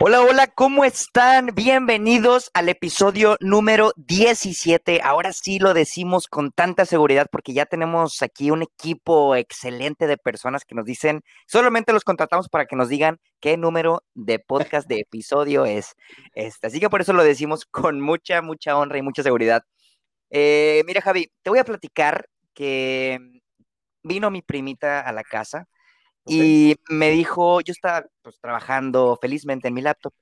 Hola, hola, ¿cómo están? Bienvenidos al episodio número 17. Ahora sí lo decimos con tanta seguridad porque ya tenemos aquí un equipo excelente de personas que nos dicen, solamente los contratamos para que nos digan qué número de podcast de episodio es este. Así que por eso lo decimos con mucha, mucha honra y mucha seguridad. Eh, mira, Javi, te voy a platicar que vino mi primita a la casa y me dijo, yo estaba pues, trabajando felizmente en mi laptop,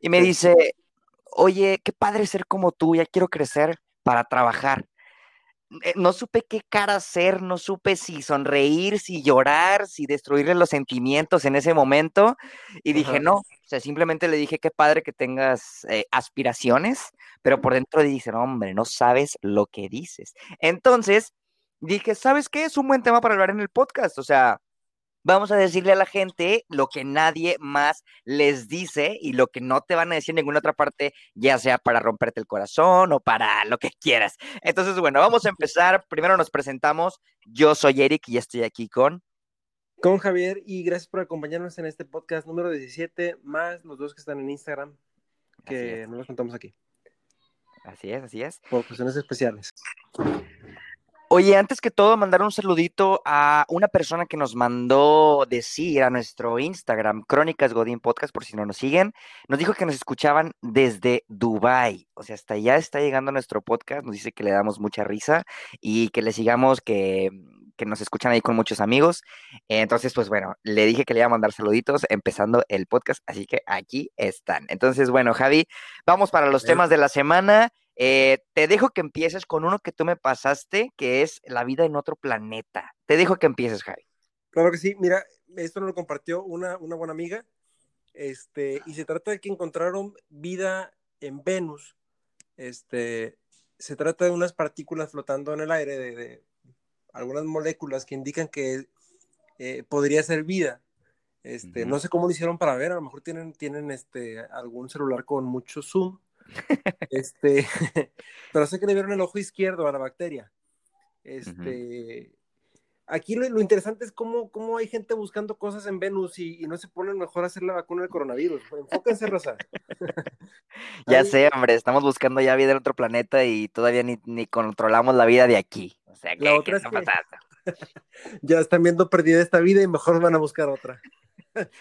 y me dice, oye, qué padre ser como tú, ya quiero crecer para trabajar. Eh, no supe qué cara hacer, no supe si sonreír, si llorar, si destruirle los sentimientos en ese momento. Y dije, no, o sea, simplemente le dije, qué padre que tengas eh, aspiraciones, pero por dentro dice, no, hombre, no sabes lo que dices. Entonces, dije, ¿sabes qué? Es un buen tema para hablar en el podcast. O sea, vamos a decirle a la gente lo que nadie más les dice y lo que no te van a decir en ninguna otra parte, ya sea para romperte el corazón o para lo que quieras. Entonces, bueno, vamos a empezar. Primero nos presentamos. Yo soy Eric y estoy aquí con... Con Javier y gracias por acompañarnos en este podcast número 17, más los dos que están en Instagram, que no los contamos aquí. Así es, así es. Por cuestiones especiales. Oye, antes que todo, mandar un saludito a una persona que nos mandó decir a nuestro Instagram, Crónicas Godín Podcast, por si no nos siguen, nos dijo que nos escuchaban desde Dubai. O sea, hasta allá está llegando nuestro podcast, nos dice que le damos mucha risa y que le sigamos, que, que nos escuchan ahí con muchos amigos. Entonces, pues bueno, le dije que le iba a mandar saluditos empezando el podcast, así que aquí están. Entonces, bueno, Javi, vamos para los temas de la semana. Eh, te dejo que empieces con uno que tú me pasaste, que es la vida en otro planeta. Te dejo que empieces, Javi. Claro que sí. Mira, esto nos lo compartió una, una buena amiga. Este, y se trata de que encontraron vida en Venus. Este, se trata de unas partículas flotando en el aire, de, algunas moléculas que indican que eh, podría ser vida. Este, No sé cómo lo hicieron para ver, a lo mejor tienen, tienen este, algún celular con mucho zoom este, pero sé que le vieron el ojo izquierdo a la bacteria. Este, aquí lo, interesante es cómo, cómo hay gente buscando cosas en Venus y, no se ponen mejor a hacer la vacuna del coronavirus. Enfóquense, Rosa. ya sé, hombre, estamos buscando ya vida en otro planeta y todavía ni, ni controlamos la vida de aquí. O sea, ¿qué, la otra está pasando? ya están viendo perdida esta vida y mejor van a buscar otra.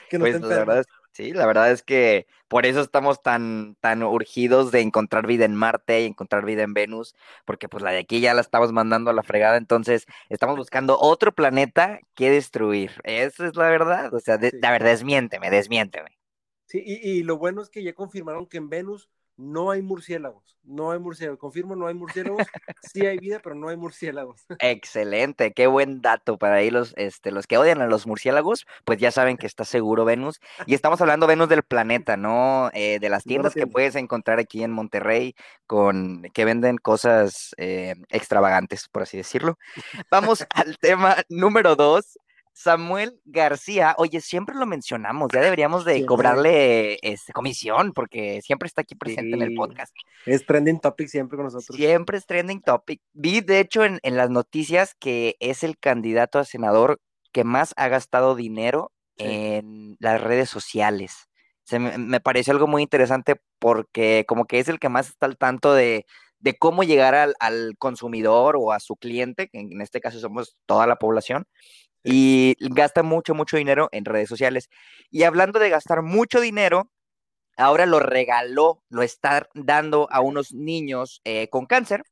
que no pues la verdad es Sí, la verdad es que por eso estamos tan, tan urgidos de encontrar vida en Marte y encontrar vida en Venus, porque pues la de aquí ya la estamos mandando a la fregada, entonces estamos buscando otro planeta que destruir. Esa es la verdad, o sea, la verdad, desmiénteme, desmiénteme. Sí, y, y lo bueno es que ya confirmaron que en Venus no hay murciélagos, no hay murciélagos, confirmo, no hay murciélagos, sí hay vida, pero no hay murciélagos. Excelente, qué buen dato para ahí los, este, los que odian a los murciélagos, pues ya saben que está seguro Venus, y estamos hablando Venus del planeta, ¿no? Eh, de las tiendas que puedes encontrar aquí en Monterrey, con que venden cosas eh, extravagantes, por así decirlo. Vamos al tema número dos, Samuel García, oye, siempre lo mencionamos, ya deberíamos de cobrarle este, comisión porque siempre está aquí presente en el podcast. Es trending topic siempre con nosotros. Siempre es trending topic. Vi, de hecho, en, las noticias que es el candidato a senador que más ha gastado dinero en las redes sociales. Se me, pareció algo muy interesante porque como que es el que más está al tanto de, cómo llegar al, al, consumidor o a su cliente, que en este caso somos toda la población, y gasta mucho, mucho dinero en redes sociales. Y hablando de gastar mucho dinero, ahora lo regaló, lo está dando a unos niños eh, con cáncer.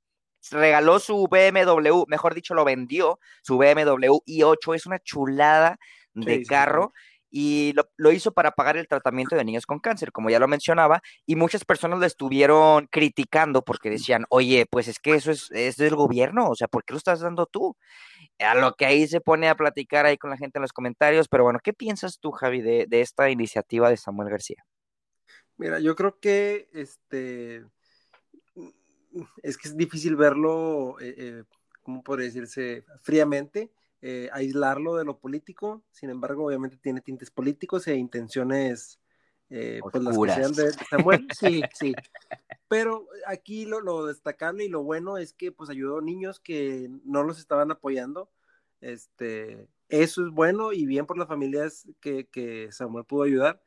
Regaló su BMW, mejor dicho, lo vendió, su BMW i8, es una chulada de carro. y lo, hizo para pagar el tratamiento de niños con cáncer, como ya lo mencionaba, y muchas personas lo estuvieron criticando porque decían, oye, pues es que eso es, es del gobierno, o sea, ¿por qué lo estás dando tú? A lo que ahí se pone a platicar ahí con la gente en los comentarios, pero bueno, ¿qué piensas tú, Javi, de, esta iniciativa de Samuel García? Mira, yo creo que este es que es difícil verlo, eh, eh, ¿cómo puede decirse? Fríamente, eh, aislarlo de lo político, sin embargo, obviamente tiene tintes políticos e intenciones eh, pues las que sean de, Samuel, sí, sí. Pero aquí lo, lo, destacable y lo bueno es que pues ayudó a niños que no los estaban apoyando. Este, eso es bueno y bien por las familias que, que Samuel pudo ayudar.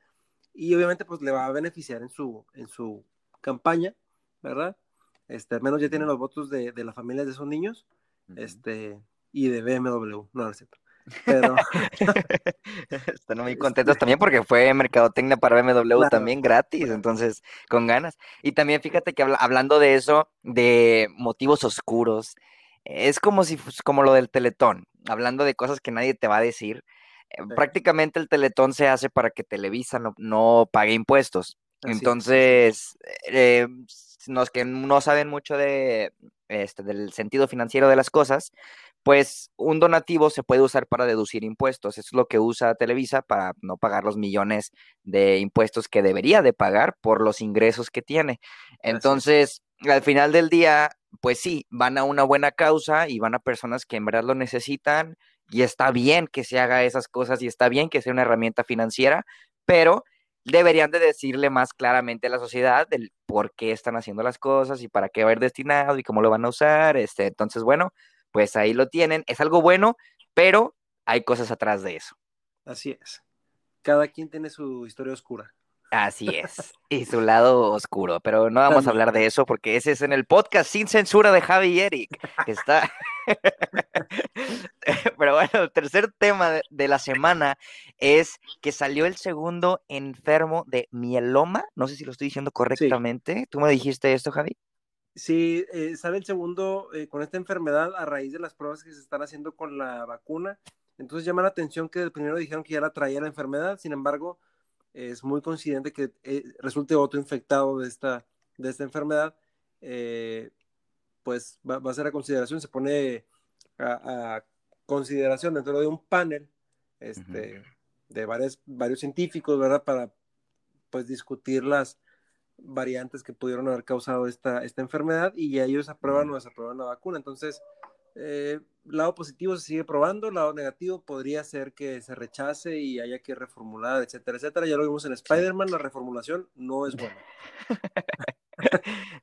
y obviamente pues le va a beneficiar en su, en su campaña, ¿verdad? Este, al menos ya tiene los votos de, de las familias de esos niños, este, y de BMW, no, es cierto. Pero... Están muy contentos también porque fue mercadotecnia para BMW también gratis, entonces con ganas. Y también fíjate que hablando de eso, de motivos oscuros, es como si como lo del Teletón, hablando de cosas que nadie te va a decir. Eh, prácticamente el Teletón se hace para que Televisa no, no pague impuestos. Entonces, eh, los que no saben mucho de, este, del sentido financiero de las cosas, pues un donativo se puede usar para deducir impuestos. Eso es lo que usa Televisa para no pagar los millones de impuestos que debería de pagar por los ingresos que tiene. Entonces, al final del día, pues sí, van a una buena causa y van a personas que en verdad lo necesitan y está bien que se haga esas cosas y está bien que sea una herramienta financiera, pero deberían de decirle más claramente a la sociedad del por qué están haciendo las cosas y para qué va a ir destinado y cómo lo van a usar. Este, entonces, bueno, pues ahí lo tienen. Es algo bueno, pero hay cosas atrás de eso. Así es. Cada quien tiene su historia oscura. Así es, y su lado oscuro, pero no vamos a hablar de eso porque ese es en el podcast sin censura de Javi y Eric, que está... pero bueno, el tercer tema de la semana es que salió el segundo enfermo de mieloma, no sé si lo estoy diciendo correctamente, ¿tú me dijiste esto, Javi? Sí, eh, sale el segundo eh, con esta enfermedad a raíz de las pruebas que se están haciendo con la vacuna, entonces llama la atención que el primero dijeron que ya la traía la enfermedad, sin embargo es muy coincidente que eh, resulte otro infectado de esta, de esta enfermedad, eh, pues va, a ser a consideración, se pone a, consideración dentro de un panel este, de varios, varios científicos, ¿verdad? Para pues discutir las variantes que pudieron haber causado esta, esta enfermedad y ellos aprueban o desaprueban la vacuna. Entonces, eh, lado positivo se sigue probando, lado negativo podría ser que se rechace y haya que reformular, etcétera, etcétera. Ya lo vimos en Spider-Man, la reformulación no es buena.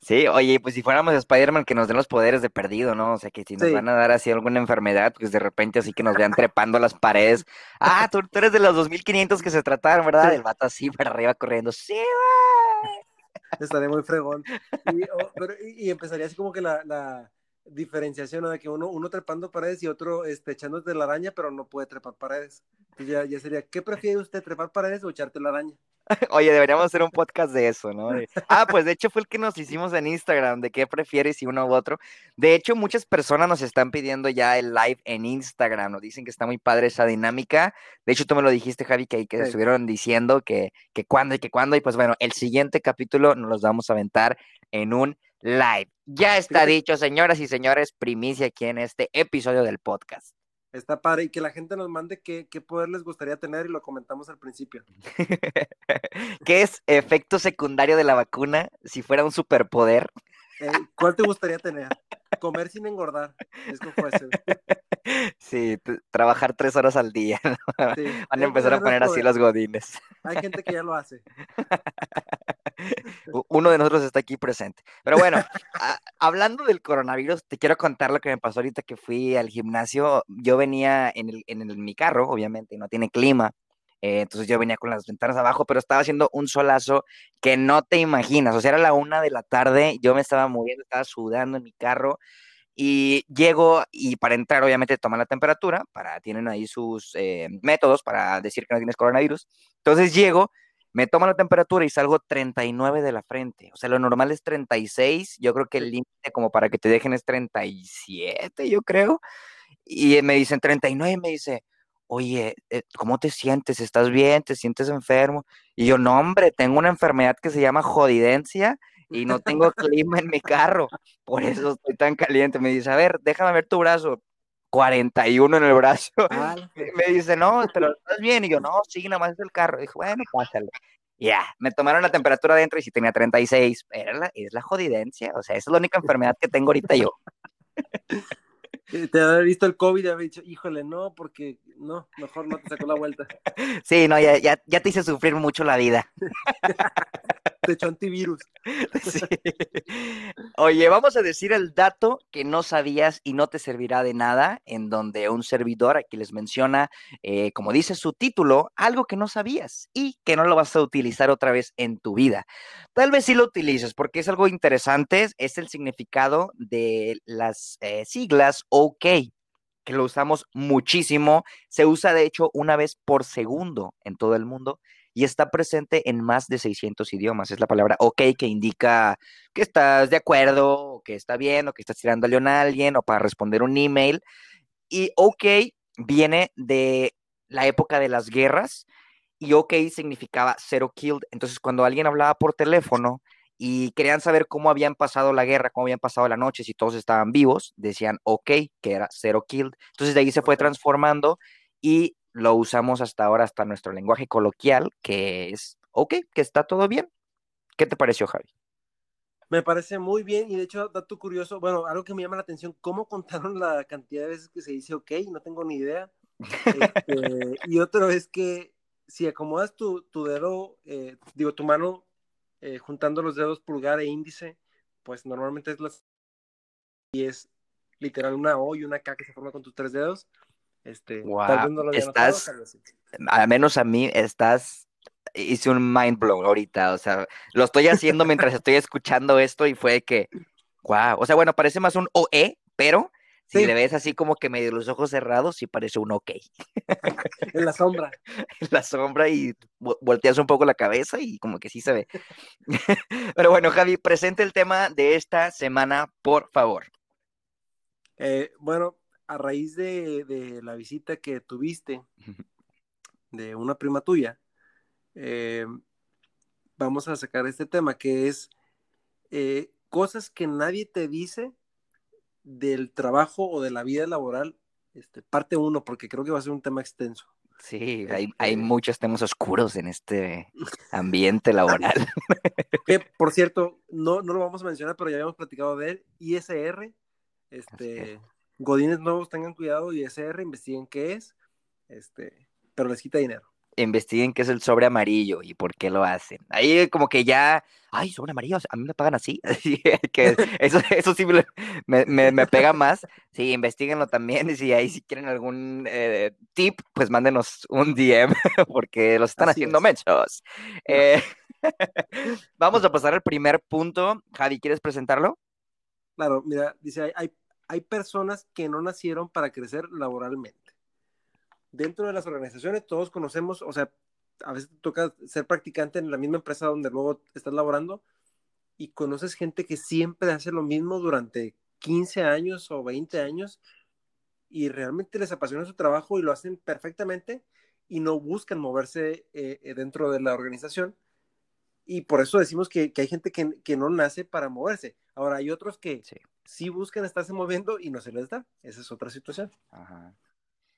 Sí, oye, pues si fuéramos Spider-Man que nos den los poderes de perdido, ¿no? O sea, que si nos van a dar así alguna enfermedad, pues de repente así que nos vean trepando las paredes. Ah, tú, eres de los 2500 que se trataron, ¿verdad? El vato así para arriba corriendo. Sí, Estaría muy fregón. Y, empezaría así como que la diferenciación de que uno, uno trepando paredes y otro este, echándote la araña, pero no puede trepar paredes. ya, ya sería, ¿qué prefiere usted, trepar paredes o echarte la araña? Oye, deberíamos hacer un podcast de eso, ¿no? ah, pues de hecho fue el que nos hicimos en Instagram, de qué prefieres si uno u otro. De hecho, muchas personas nos están pidiendo ya el live en Instagram, nos dicen que está muy padre esa dinámica. De hecho, tú me lo dijiste, Javi, que, que estuvieron diciendo que, que cuándo y que cuándo. Y pues bueno, el siguiente capítulo nos los vamos a aventar en un live. Ya está dicho, señoras y señores, primicia aquí en este episodio del podcast. Está padre y que la gente nos mande qué, poder les gustaría tener y lo comentamos al principio. ¿Qué es efecto secundario de la vacuna si fuera un superpoder? Eh, ¿Cuál te gustaría tener? Comer sin engordar. Es como Sí, trabajar tres horas al día. Van a empezar a poner así los godines. Hay gente que ya lo hace. Uno de nosotros está aquí presente. Pero bueno, hablando del coronavirus, te quiero contar lo que me pasó ahorita que fui al gimnasio. Yo venía en, el, en mi carro, obviamente, no tiene clima. Eh, entonces yo venía con las ventanas abajo, pero estaba haciendo un solazo que no te imaginas. O sea, era la una de la tarde, yo me estaba moviendo, estaba sudando en mi carro y llego y para entrar obviamente toman la temperatura, para, tienen ahí sus eh, métodos para decir que no tienes coronavirus. Entonces llego, me toman la temperatura y salgo 39 de la frente. O sea, lo normal es 36, yo creo que el límite como para que te dejen es 37, yo creo. Y me dicen 39 y me dice, oye, eh, ¿cómo te sientes? ¿Estás bien? ¿Te sientes enfermo? Y yo, no, hombre, tengo una enfermedad que se llama jodidencia y no tengo clima en mi carro, por eso estoy tan caliente. Me dice, a ver, déjame ver tu brazo. 41 en el brazo. Ah, me dice, no, pero estás bien. Y yo, no, sí, nada más es el carro. Dijo, bueno, pásale. Ya, me tomaron la temperatura adentro y si tenía 36. Era la, es la jodidencia. O sea, esa es la única enfermedad que tengo ahorita yo. Te había visto el COVID y había dicho, híjole, no, porque no, mejor no te sacó la vuelta. Sí, no, ya, ya, ya te hice sufrir mucho la vida. te echó antivirus. Sí. Oye, vamos a decir el dato que no sabías y no te servirá de nada, en donde un servidor aquí les menciona, eh, como dice su título, algo que no sabías y que no lo vas a utilizar otra vez en tu vida. Tal vez sí lo utilices porque es algo interesante, es el significado de las eh, siglas OK, que lo usamos muchísimo. Se usa de hecho una vez por segundo en todo el mundo y está presente en más de 600 idiomas. Es la palabra OK que indica que estás de acuerdo, que está bien, o que estás tirando a alguien, o para responder un email. Y OK viene de la época de las guerras y OK significaba zero killed. Entonces, cuando alguien hablaba por teléfono y querían saber cómo habían pasado la guerra, cómo habían pasado la noche, si todos estaban vivos, decían OK, que era zero killed. Entonces, de ahí se fue transformando y lo usamos hasta ahora, hasta nuestro lenguaje coloquial, que es OK, que está todo bien. ¿Qué te pareció, Javi? Me parece muy bien y de hecho, dato curioso, bueno, algo que me llama la atención, ¿cómo contaron la cantidad de veces que se dice OK? No tengo ni idea. Este, y otro es que si acomodas tu, tu dedo, eh, digo, tu mano, eh, juntando los dedos pulgar e índice, pues normalmente es las... Y es literal una O y una K que se forma con tus tres dedos. Este, wow. no lo estás, notado, al menos a mí, estás hice un mind blow ahorita, o sea, lo estoy haciendo mientras estoy escuchando esto y fue que, wow, o sea, bueno, parece más un OE, pero si le ves así como que medio los ojos cerrados, sí parece un OK. en la sombra. en la sombra y volteas un poco la cabeza y como que sí se ve. pero bueno, Javi, presente el tema de esta semana, por favor. Eh, bueno, a raíz de, de la visita que tuviste de una prima tuya, eh, vamos a sacar este tema que es eh, cosas que nadie te dice del trabajo o de la vida laboral, este, parte uno, porque creo que va a ser un tema extenso. Sí, hay, hay, este muchos temas oscuros en este ambiente laboral. que, por cierto, no, no lo vamos a mencionar, pero ya habíamos platicado de él. ISR, este, Godines nuevos tengan cuidado, ISR, investiguen qué es, este, pero les quita dinero investiguen qué es el sobre amarillo y por qué lo hacen. Ahí como que ya, ay, sobre amarillo, a mí me pagan así. que eso, eso sí me, me, pega más. Sí, investiguenlo también. Y si ahí si quieren algún eh, tip, pues mándenos un DM porque los están haciendo mechos. Eh, vamos a pasar al primer punto. Javi, ¿quieres presentarlo? Claro, mira, dice, hay, hay personas que no nacieron para crecer laboralmente dentro de las organizaciones todos conocemos, o sea, a veces te toca ser practicante en la misma empresa donde luego estás laborando y conoces gente que siempre hace lo mismo durante 15 años o 20 años y realmente les apasiona su trabajo y lo hacen perfectamente y no buscan moverse eh, eh, dentro de la organización. Y por eso decimos que, hay gente que, no nace para moverse. Ahora hay otros que sí. sí buscan estarse moviendo y no se les da. Esa es otra situación. Ajá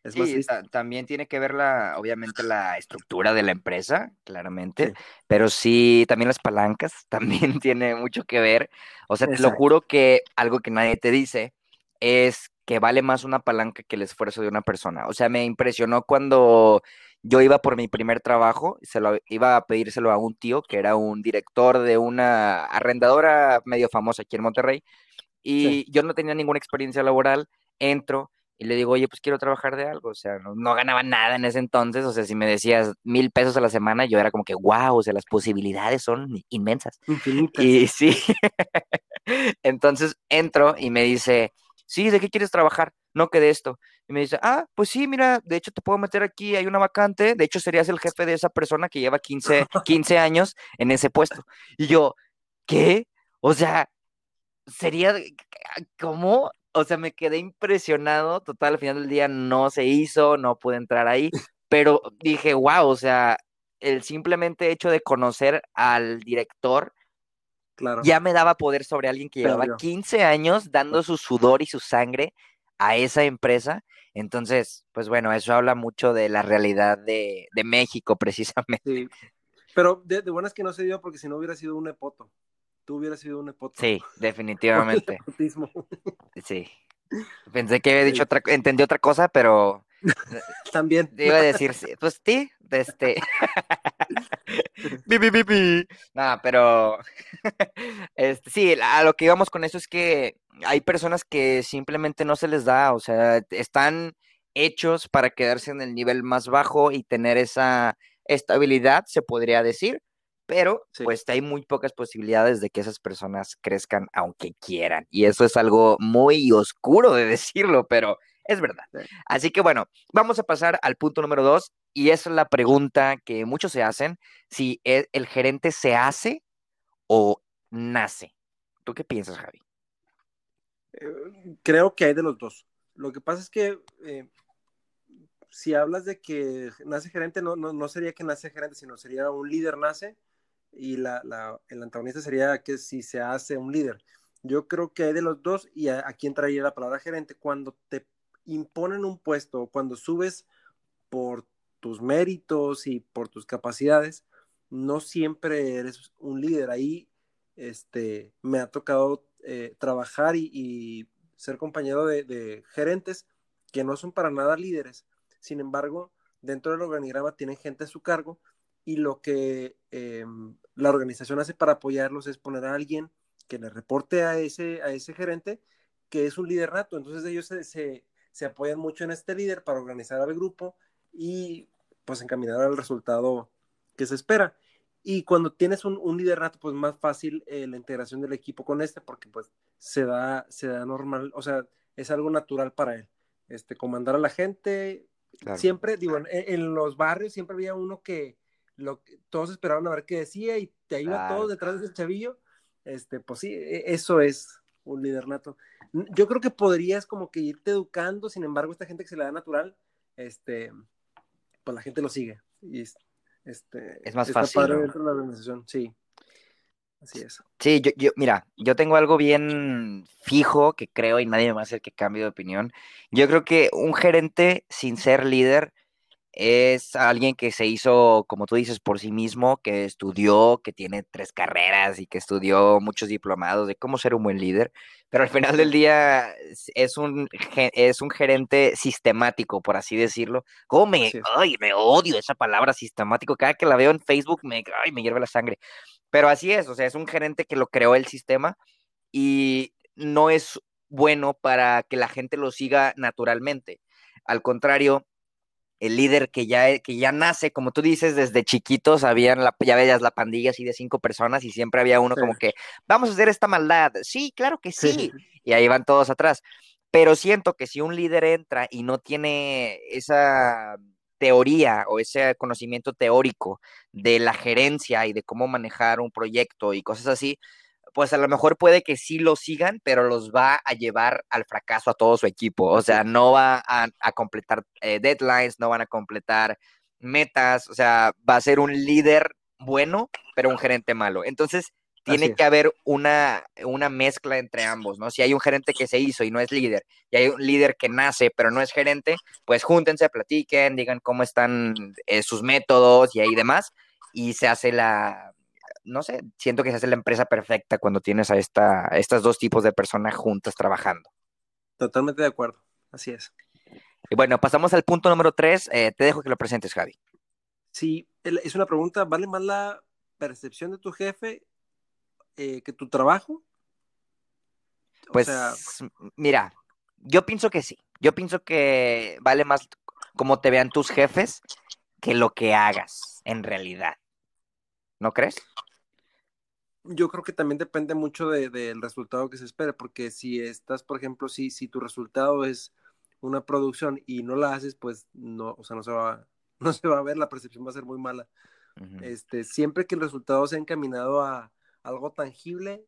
sí, también tiene que ver la, obviamente la estructura de la empresa, claramente, pero sí, también las palancas también tiene mucho que ver. O sea, te lo juro que algo que nadie te dice es que vale más una palanca que el esfuerzo de una persona. O sea, me impresionó cuando yo iba por mi primer trabajo, se lo iba a pedírselo a un tío que era un director de una arrendadora medio famosa aquí en Monterrey y yo no tenía ninguna experiencia laboral, entro y le digo, oye, pues quiero trabajar de algo, o sea, no, ganaba nada en ese entonces, o sea, si me decías mil pesos a la semana, yo era como que, wow, o sea, las posibilidades son inmensas. Y sí, entonces entro y me dice, sí, ¿de qué quieres trabajar? No que de esto. Y me dice, ah, pues sí, mira, de hecho te puedo meter aquí, hay una vacante, de hecho serías el jefe de esa persona que lleva 15, 15 años en ese puesto. Y yo, ¿qué? O sea, sería, ¿cómo? O sea, me quedé impresionado, total, al final del día no se hizo, no pude entrar ahí, pero dije, wow, o sea, el simplemente hecho de conocer al director claro. ya me daba poder sobre alguien que llevaba 15 años dando su sudor y su sangre a esa empresa. Entonces, pues bueno, eso habla mucho de la realidad de, México, precisamente. Sí. Pero de, de buenas que no se dio porque si no hubiera sido un epoto tú hubieras sido un nepotismo. Sí, definitivamente. sí. Pensé que había dicho otra, entendí otra cosa, pero también. Te iba a decir, pues sí, Este. Nada, pero. este, sí, a lo que íbamos con eso es que hay personas que simplemente no se les da, o sea, están hechos para quedarse en el nivel más bajo y tener esa estabilidad, se podría decir, pero pues hay muy pocas posibilidades de que esas personas crezcan aunque quieran. Y eso es algo muy oscuro de decirlo, pero es verdad. Así que bueno, vamos a pasar al punto número dos y esa es la pregunta que muchos se hacen, si e, el gerente se hace o nace. ¿Tú qué piensas, Javi? Eh, creo que hay de los dos. Lo que pasa es que eh, si hablas de que nace gerente, no, no, no, sería que nace gerente, sino sería un líder nace y la, la, el antagonista sería que si se hace un líder. Yo creo que hay de los dos y aquí entraría la palabra gerente. Cuando te imponen un puesto, cuando subes por tus méritos y por tus capacidades, no siempre eres un líder. Ahí este, me ha tocado eh, trabajar y, ser compañero de, de, gerentes que no son para nada líderes. Sin embargo, dentro del organigrama tienen gente a su cargo y lo que em, la organización hace para apoyarlos es poner a alguien que le reporte a ese, a ese gerente que es un líder nato. Entonces ellos se, se, apoyan mucho en este líder para organizar al grupo y pues encaminar al resultado que se espera. Y cuando tienes un, un líder nato, pues más fácil eh, la integración del equipo con este, porque pues se da, se da normal, o sea, es algo natural para él. Este, comandar a la gente, siempre, digo, en, los barrios siempre había uno que, lo, todos esperaban a ver qué decía y te iba todo detrás de ese chavillo, este, pues sí, e, eso es un líder nato. Yo creo que podrías como que irte educando, sin embargo, esta gente que se le da natural, este, pues la gente lo sigue. Y este, es más fácil. dentro de la organización, sí. Así es. Sí, yo, yo, mira, yo tengo algo bien fijo que creo y nadie me va a hacer que cambie de opinión. Yo creo que un gerente sin ser líder es alguien que se hizo, como tú dices, por sí mismo, que estudió, que tiene tres carreras y que estudió muchos diplomados de cómo ser un buen líder, pero al final del día es un, es un gerente sistemático, por así decirlo. ¿Cómo me, ay, me odio esa palabra sistemático? Cada que la veo en Facebook me, ay, me hierve la sangre. Pero así es, o sea, es un gerente que lo creó el sistema y no es bueno para que la gente lo siga naturalmente. Al contrario, el líder que ya, que ya nace, como tú dices, desde chiquitos, habían la, ya veías la pandilla así de cinco personas y siempre había uno como que, vamos a hacer esta maldad. Sí, claro que sí. Y ahí van todos atrás. Pero siento que si un líder entra y no tiene esa teoría o ese conocimiento teórico de la gerencia y de cómo manejar un proyecto y cosas así, pues a lo mejor puede que sí lo sigan, pero los va a llevar al fracaso a todo su equipo. O sea, no va a, completar eh, deadlines, no van a completar metas, o sea, va a ser un líder bueno, pero un gerente malo. Entonces, tiene que haber una, una mezcla entre ambos, ¿no? Si hay un gerente que se hizo y no es líder, y hay un líder que nace pero no es gerente, pues júntense, platiquen, digan cómo están eh, sus métodos y ahí demás, y se hace la, no sé, siento que se hace la empresa perfecta cuando tienes a esta, estos dos tipos de personas juntas trabajando. Totalmente de acuerdo, así es. Y bueno, pasamos al punto número tres. Eh, te dejo que lo presentes, Javi. Sí, es una pregunta, ¿vale más la percepción de tu jefe eh, que tu trabajo? pues mira, yo pienso que sí. Yo pienso que vale más como te vean tus jefes que lo que hagas en realidad. ¿No crees? Yo creo que también depende mucho del resultado que se espere, porque si estás, por ejemplo, si, si tu resultado es una producción y no la haces, pues no, o sea, no se va, no se va a ver, la percepción va a ser muy mala. Este, siempre que el resultado sea encaminado a algo tangible,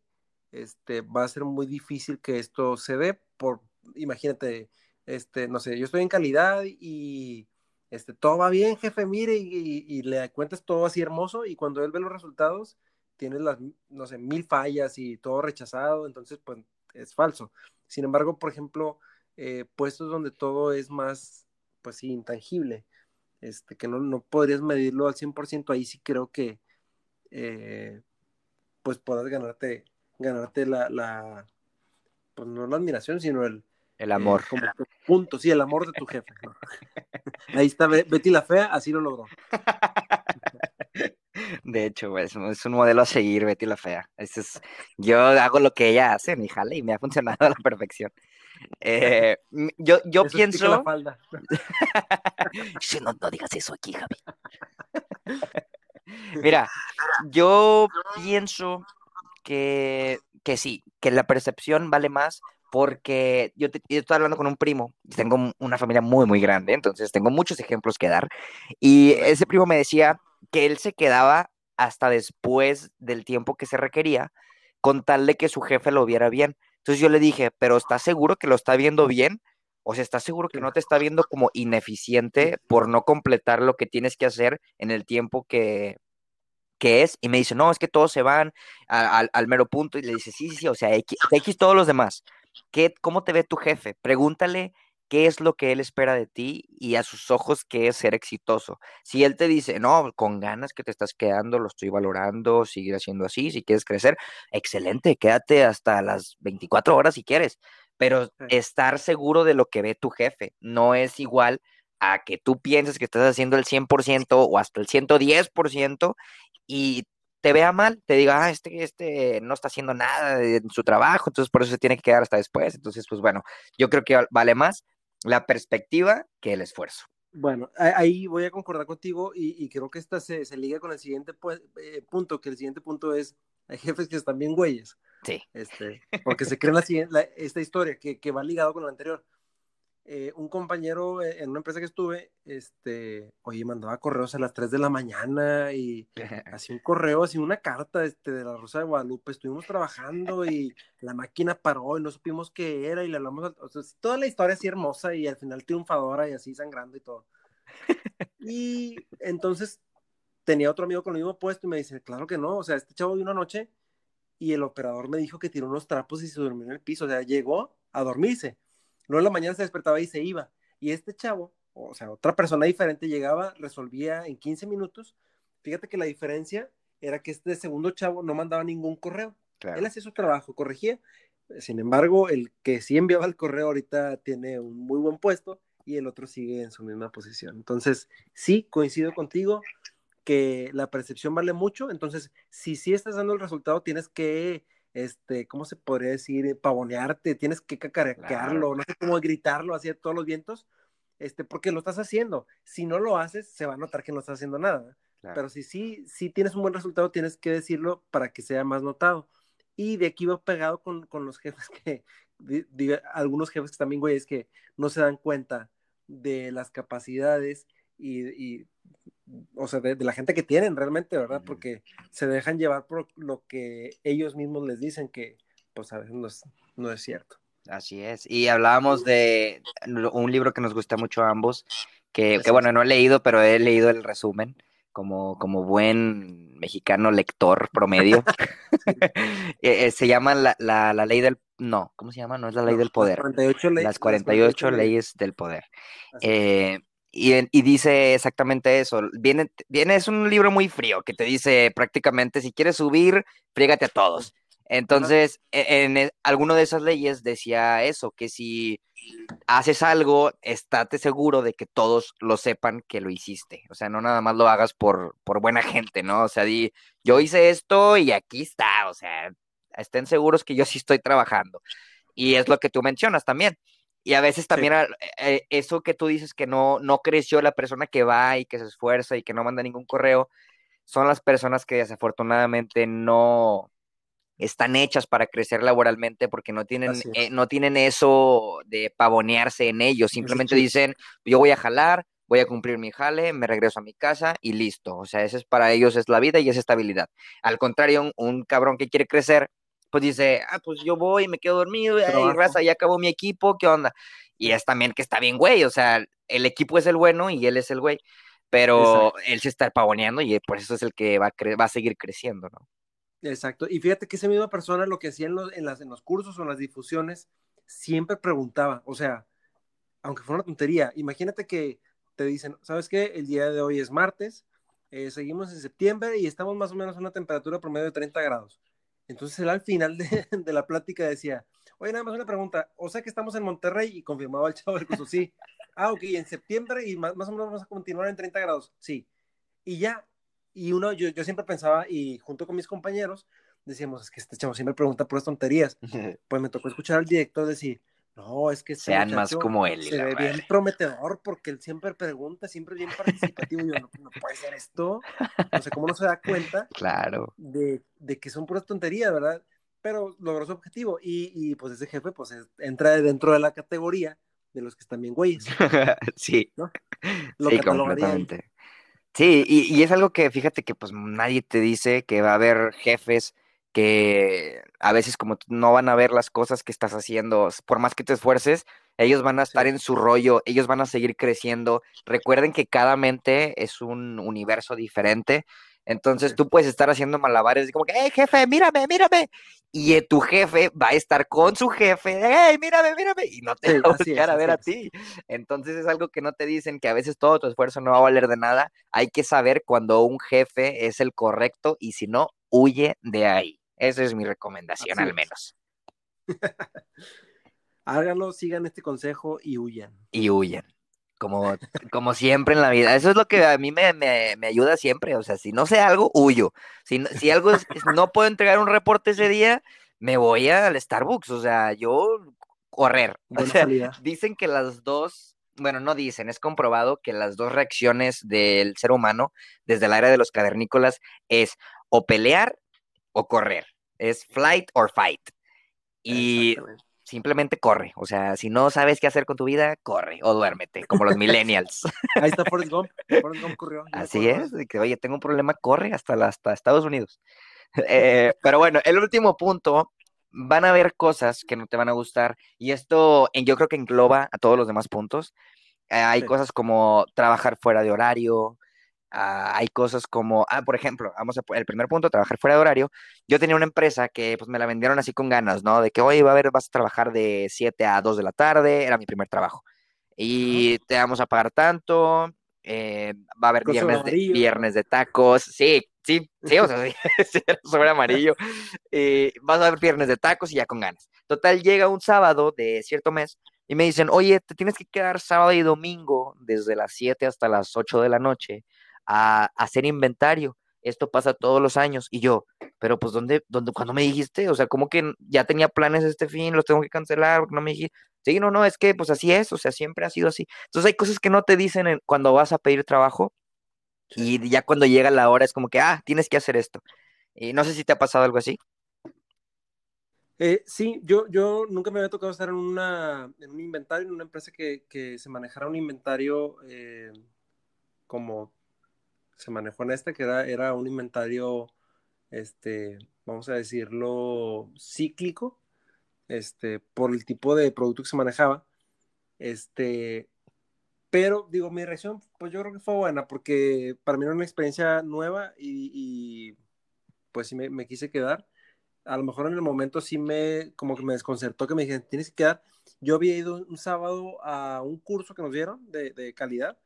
este, va a ser muy difícil que esto se dé por, imagínate, este, no sé, yo estoy en calidad y este, todo va bien, jefe, mire, y, y le cuentas todo así hermoso, y cuando él ve los resultados, tienes las, no sé, mil fallas y todo rechazado, entonces pues es falso. Sin embargo, por ejemplo, eh, puestos donde todo es más, pues sí, intangible, este, que no, no podrías medirlo al 100%, ahí sí creo que, eh, pues puedas ganarte, ganarte la, la, pues no la admiración, sino el... El amor. Eh, Punto, sí, el amor de tu jefe. Ahí está Betty la Fea, así lo logró. De hecho, es, es, un modelo a seguir, Betty la Fea. es, yo hago lo que ella hace, mi jale, y me ha funcionado a la perfección. Eh, yo yo pienso. La falda. no, no digas eso aquí, Javi. Mira, yo pienso que, que sí, que la percepción vale más porque yo, estoy hablando con un primo, tengo una familia muy, muy grande, entonces tengo muchos ejemplos que dar, y ese primo me decía que él se quedaba hasta después del tiempo que se requería, con tal de que su jefe lo viera bien. Entonces yo le dije, pero ¿estás seguro que lo está viendo bien? O sea, ¿estás seguro que no te está viendo como ineficiente por no completar lo que tienes que hacer en el tiempo que, que es? Y me dice, no, es que todos se van al mero punto. Y le dice, sí, sí, sí, o sea, X, X todos los demás. ¿Qué, ¿Cómo te ve tu jefe? Pregúntale qué es lo que él espera de ti y a sus ojos qué es ser exitoso. Si él te dice, no, con ganas que te estás quedando, lo estoy valorando, sigue haciendo así, si quieres crecer, excelente, quédate hasta las 24 horas si quieres, pero estar seguro de lo que ve tu jefe no es igual a que tú pienses que estás haciendo el 100% o hasta el 110% y te vea mal, te diga, ah, este, este no está haciendo nada en su trabajo, entonces por eso se tiene que quedar hasta después. Entonces, pues bueno, yo creo que vale más la perspectiva que el esfuerzo. Bueno, ahí voy a concordar contigo y, creo que esta se, liga con el siguiente eh, punto, que el siguiente punto es, hay jefes que están bien güeyes. Sí. Este, porque se creen la, esta historia que, que, va ligado con la anterior. Eh, un compañero eh, en una empresa que estuve, este, oye, mandaba correos a las 3 de la mañana y así un correo, así una carta este, de la Rosa de Guadalupe. Estuvimos trabajando y la máquina paró y no supimos qué era y le hablamos, o sea, toda la historia así hermosa y al final triunfadora y así sangrando y todo. Y entonces tenía otro amigo con el mismo puesto y me dice, claro que no, o sea, este chavo de una noche y el operador me dijo que tiró unos trapos y se durmió en el piso, o sea, llegó a dormirse Luego en la mañana se despertaba y se iba. Y este chavo, o sea, otra persona diferente llegaba, resolvía en 15 minutos. Fíjate que la diferencia era que este segundo chavo no mandaba ningún correo. Él hacía su trabajo, corregía. Sin embargo, el que sí enviaba el correo ahorita tiene un muy buen puesto y el otro sigue en su misma posición. Entonces, sí, coincido contigo que la percepción vale mucho. Entonces, si sí estás dando el resultado, tienes que este, ¿cómo se podría decir? Pavonearte, tienes que cacarearlo, no sé cómo gritarlo así a todos los vientos, este, porque lo estás haciendo. Si no lo haces, se va a notar que no estás haciendo nada. Pero si sí, si tienes un buen resultado, tienes que decirlo para que sea más notado. Y de aquí va pegado con, con los jefes que, algunos jefes que también, güey, es que no se dan cuenta de las capacidades y, y o sea, de, la gente que tienen realmente, ¿verdad? Porque se dejan llevar por lo que ellos mismos les dicen que, pues a veces no es, cierto. Así es. Y hablábamos de un libro que nos gusta mucho a ambos, que, que, bueno, no he leído, pero he leído el resumen como, como buen mexicano lector promedio. Eh, eh, se llama la, la, la, ley del... No, ¿cómo se llama? No es la ley del poder. Las 48, leyes, las 48 leyes del poder. Eh, y, dice exactamente eso. Viene, viene, es un libro muy frío que te dice prácticamente, si quieres subir, frígate a todos. Entonces, e, en, e, alguno de esas leyes decía eso, que si haces algo, estate seguro de que todos lo sepan que lo hiciste. O sea, no nada más lo hagas por, por buena gente, ¿no? O sea, di, yo hice esto y aquí está. O sea, estén seguros que yo sí estoy trabajando. Y es lo que tú mencionas también. Y a veces también eh, eso que tú dices que no, no creció la persona que va y que se esfuerza y que no manda ningún correo, son las personas que desafortunadamente no están hechas para crecer laboralmente porque no tienen, eh, no tienen eso de pavonearse en ellos. Simplemente dicen, yo voy a jalar, voy a cumplir mi jale, me regreso a mi casa y listo. O sea, ese es para ellos es la vida y es estabilidad. Al contrario, un, un cabrón que quiere crecer pues dice, ah, pues yo voy y me quedo dormido, y raza, ya acabó mi equipo, ¿qué onda? Y es también que está bien, güey, o sea, el equipo es el bueno y él es el güey, pero él se está pavoneando y por eso es el que va a, va a seguir creciendo, ¿no? Exacto, y fíjate que esa misma persona lo que hacía en los, en, las, en los cursos o en las difusiones, siempre preguntaba, o sea, aunque fuera una tontería, imagínate que te dicen, ¿sabes qué? El día de hoy es martes, eh, seguimos en septiembre y estamos más o menos a una temperatura promedio de 30 grados. Entonces él al final de, la plática decía, Oye, nada más una pregunta. O sea que estamos en Monterrey y confirmaba el chavo del curso, sí. Ah, ok, en septiembre y más, más, o menos vamos a continuar en 30 grados, sí. Y ya, y uno, yo, yo siempre pensaba, y junto con mis compañeros, decíamos, es que este chavo siempre pregunta por las tonterías. Pues me tocó escuchar al director decir, no, es que este sean más como él. Se ve bien prometedor porque él siempre pregunta, siempre bien participativo. yo, no, no, puede ser esto. No sé cómo no se da cuenta. Claro. De, de que son puras tonterías, ¿verdad? Pero logró su objetivo. Y, y pues ese jefe, pues entra dentro de la categoría de los que están bien güeyes. sí. ¿no? Lo sí, completamente. Sí, y, y, es algo que fíjate que pues nadie te dice que va a haber jefes que a veces como no van a ver las cosas que estás haciendo, por más que te esfuerces, ellos van a estar en su rollo, ellos van a seguir creciendo. Recuerden que cada mente es un universo diferente. Entonces tú puedes estar haciendo malabares como que, hey jefe, mírame, mírame. Y tu jefe va a estar con su jefe, hey, mírame, mírame. Y no te va a buscar a ver a ti. Entonces es algo que no te dicen, que a veces todo tu esfuerzo no va a valer de nada. Hay que saber cuando un jefe es el correcto y si no, huye de ahí. Esa es mi recomendación, al menos. Háganlo, sigan este consejo y huyan. Y huyan. Como, como siempre en la vida. Eso es lo que a mí me, me, ayuda siempre. O sea, si no sé algo, huyo. Si, si algo no puedo entregar un reporte ese día, me voy al Starbucks. O sea, yo correr. dicen que las dos, bueno, no dicen, es comprobado que las dos reacciones del ser humano desde la era de los cavernícolas es o pelear o correr. Es flight or fight. Y simplemente corre. O sea, si no sabes qué hacer con tu vida, corre o duérmete, como los millennials. Ahí está Forrest Gump. Forrest Gump corrió. Así es, que oye, tengo un problema, corre hasta, hasta Estados Unidos. Eh, pero bueno, el último punto, van a haber cosas que no te van a gustar y esto yo creo que engloba a todos los demás puntos. Eh, hay cosas como trabajar fuera de horario, Ah, hay cosas como, ah, por ejemplo, vamos a, el primer punto, trabajar fuera de horario. Yo tenía una empresa que pues me la vendieron así con ganas, ¿no? De que, oye, va a haber, vas a trabajar de 7 a 2 de la tarde, era mi primer trabajo. Y te vamos a pagar tanto, eh, va a haber viernes de, viernes de, tacos, sí, sí, sí, o sea, sobre amarillo. Eh, vas a ver viernes de tacos y ya con ganas. Total, llega un sábado de cierto mes y me dicen, oye, te tienes que quedar sábado y domingo desde las 7 hasta las 8 de la noche a, hacer inventario. Esto pasa todos los años. Y yo, pero pues, ¿dónde, dónde, cuando me dijiste? O sea, como que ya tenía planes este fin, los tengo que cancelar, porque no me dijiste. Sí, no, no, es que pues así es, o sea, siempre ha sido así. Entonces hay cosas que no te dicen cuando vas a pedir trabajo y ya cuando llega la hora es como que, ah, tienes que hacer esto. Y no sé si te ha pasado algo así. Eh, sí, yo, yo nunca me había tocado estar en, una, en un inventario, en una empresa que, que se manejara un inventario eh, como se manejó en esta, que era, era un inventario, este, vamos a decirlo, cíclico, este, por el tipo de producto que se manejaba. Este, pero digo, mi reacción, pues yo creo que fue buena, porque para mí era una experiencia nueva y, pues sí me, quise quedar. A lo mejor en el momento sí me, como que me desconcertó que me dijeron, tienes que quedar. Yo había ido un sábado a un curso que nos dieron de, de calidad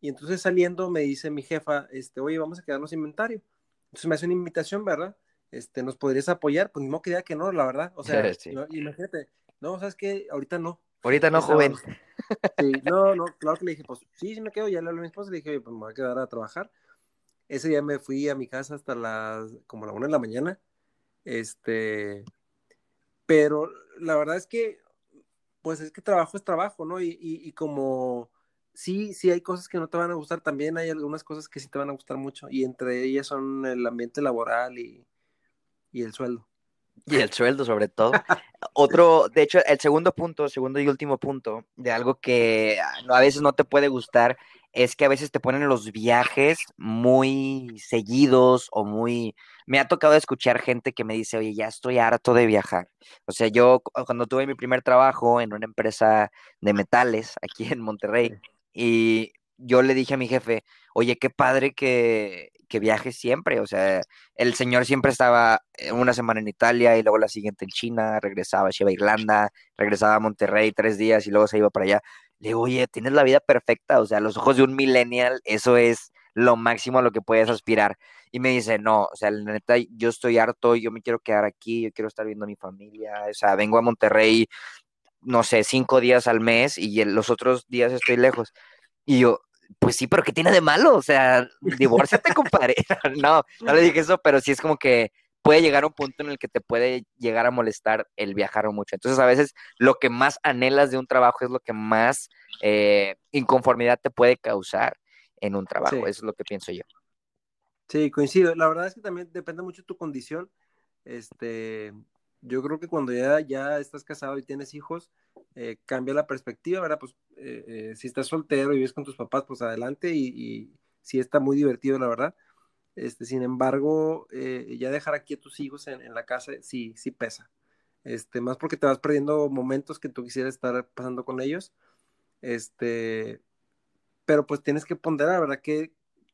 y entonces saliendo me dice mi jefa, este, oye, vamos a quedarnos inventario. Entonces me hace una invitación, ¿verdad? Este, ¿nos podrías apoyar? Pues no quería que no, la verdad. O sea, imagínate, no, ¿sabes qué? Ahorita no. Ahorita no, joven. Sí, no, no, claro que le dije, pues sí, sí me quedo, ya le hablé a mi esposa, le dije, oye, pues me voy a quedar a trabajar. Ese día me fui a mi casa hasta las, como la una de la mañana, este, pero la verdad es que, pues es que trabajo es trabajo, ¿no? Y, y, y como sí, sí hay cosas que no te van a gustar, también hay algunas cosas que sí te van a gustar mucho, y entre ellas son el ambiente laboral y, el sueldo. Y el sueldo, sobre todo. Otro, de hecho, el segundo punto, segundo y último punto, de algo que a veces no te puede gustar, es que a veces te ponen los viajes muy seguidos o muy... Me ha tocado escuchar gente que me dice, oye, ya estoy harto de viajar. O sea, yo cuando tuve mi primer trabajo en una empresa de metales aquí en Monterrey, y yo le dije a mi jefe, oye, qué padre que, que viajes siempre. O sea, el señor siempre estaba una semana en Italia y luego la siguiente en China, regresaba, se iba a Irlanda, regresaba a Monterrey tres días y luego se iba para allá. Le digo, oye, tienes la vida perfecta. O sea, los ojos de un millennial, eso es lo máximo a lo que puedes aspirar. Y me dice, no, o sea, la neta, yo estoy harto, yo me quiero quedar aquí, yo quiero estar viendo a mi familia, o sea, vengo a Monterrey, no sé, cinco días al mes y los otros días estoy lejos. Y yo, pues sí, pero ¿qué tiene de malo? O sea, divórciate, compadre. no, no le dije eso, pero sí es como que puede llegar a un punto en el que te puede llegar a molestar el viajar mucho. Entonces, a veces lo que más anhelas de un trabajo es lo que más eh, inconformidad te puede causar en un trabajo. Eso es lo que pienso yo. Sí, coincido. La verdad es que también depende mucho de tu condición. Este, yo creo que cuando ya, ya estás casado y tienes hijos, eh, cambia la perspectiva, ¿verdad? Pues eh, si estás soltero y vives con tus papás, pues adelante y, y sí está muy divertido, la verdad este, sin embargo, eh, ya dejar aquí a tus hijos en, la casa sí, sí pesa. Este, más porque te vas perdiendo momentos que tú quisieras estar pasando con ellos. Este, pero pues tienes que ponderar, ¿verdad? Que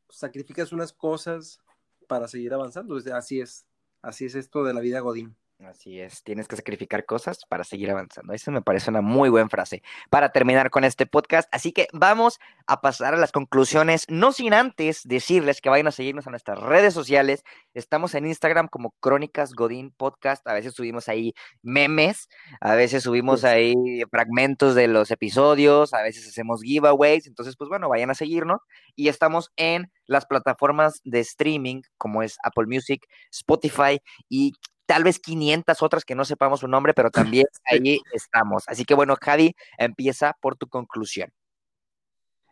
sacrificas unas cosas para seguir avanzando. Así es, así es esto de la vida Godín. Así es, tienes que sacrificar cosas para seguir avanzando. Eso me parece una muy buena frase para terminar con este podcast. Así que vamos a pasar a las conclusiones, no sin antes decirles que vayan a seguirnos a nuestras redes sociales. Estamos en Instagram como Crónicas Godín Podcast. A veces subimos ahí memes, a veces subimos ahí fragmentos de los episodios, a veces hacemos giveaways. Entonces, pues bueno, vayan a seguirnos. Y estamos en las plataformas de streaming como es Apple Music, Spotify y tal vez 500 otras que no sepamos su nombre, pero también ahí estamos. Así que bueno, Javi, empieza por tu conclusión.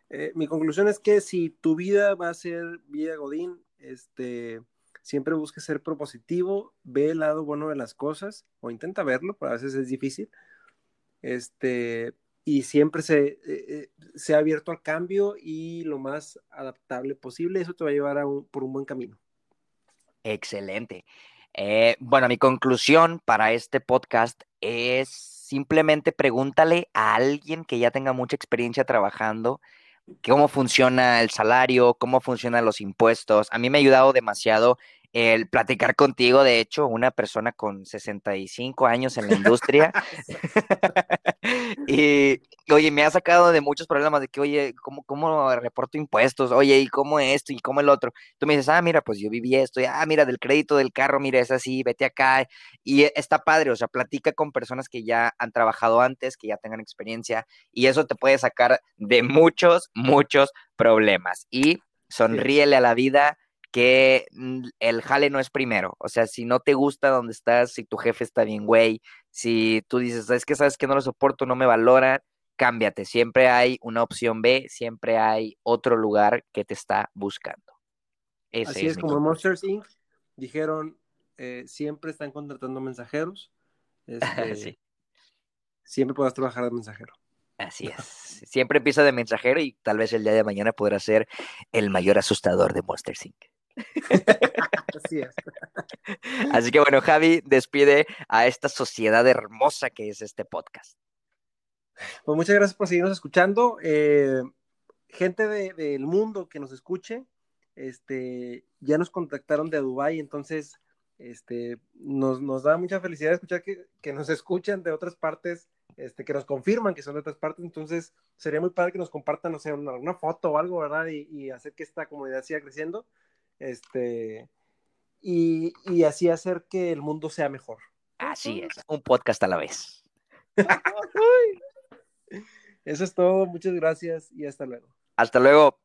Eh, mi conclusión es que si tu vida va a ser vida Godín, este, siempre busque ser propositivo, ve el lado bueno de las cosas o intenta verlo, pero a veces es difícil. Este, y siempre se, eh, eh, se ha abierto al cambio y lo más adaptable posible. Eso te va a llevar a por un buen camino. Excelente. Eh, bueno, mi conclusión para este podcast es simplemente pregúntale a alguien que ya tenga mucha experiencia trabajando cómo funciona el salario, cómo funcionan los impuestos. A mí me ha ayudado demasiado el platicar contigo, de hecho, una persona con 65 años en la industria. y, oye, me ha sacado de muchos problemas de que, oye, ¿cómo, cómo reporto impuestos? Oye, ¿y cómo esto? ¿Y cómo el otro? Tú me dices, ah, mira, pues yo viví esto, y, ah, mira, del crédito del carro, mira, es así, vete acá. Y está padre, o sea, platica con personas que ya han trabajado antes, que ya tengan experiencia, y eso te puede sacar de muchos, muchos problemas. Y sonríele a la vida que mm, el jale no es primero. O sea, si no te gusta donde estás, si tu jefe está bien, güey, si tú dices, es que sabes que no lo soporto, no me valora, cámbiate. Siempre hay una opción B, siempre hay otro lugar que te está buscando. Así es, como Monsters Inc. dijeron, eh, siempre están contratando mensajeros. Este, siempre puedas trabajar de mensajero. Así es. Siempre empieza de mensajero y tal vez el día de mañana podrá ser el mayor asustador de Monsters Inc. Así es. Así que bueno, Javi, despide a esta sociedad hermosa que es este podcast. Pues muchas gracias por seguirnos escuchando. Eh, gente del mundo que nos escuche, este, ya nos contactaron de Dubai, entonces este, nos, da mucha felicidad escuchar que, nos escuchan de otras partes, este, que nos confirman que son de otras partes, entonces sería muy padre que nos compartan, no sé, una, foto o algo, ¿verdad? Y, y, hacer que esta comunidad siga creciendo. Este, y, así hacer que el mundo sea mejor. Así es, un podcast a la vez. Eso es todo, muchas gracias y hasta luego. Hasta luego.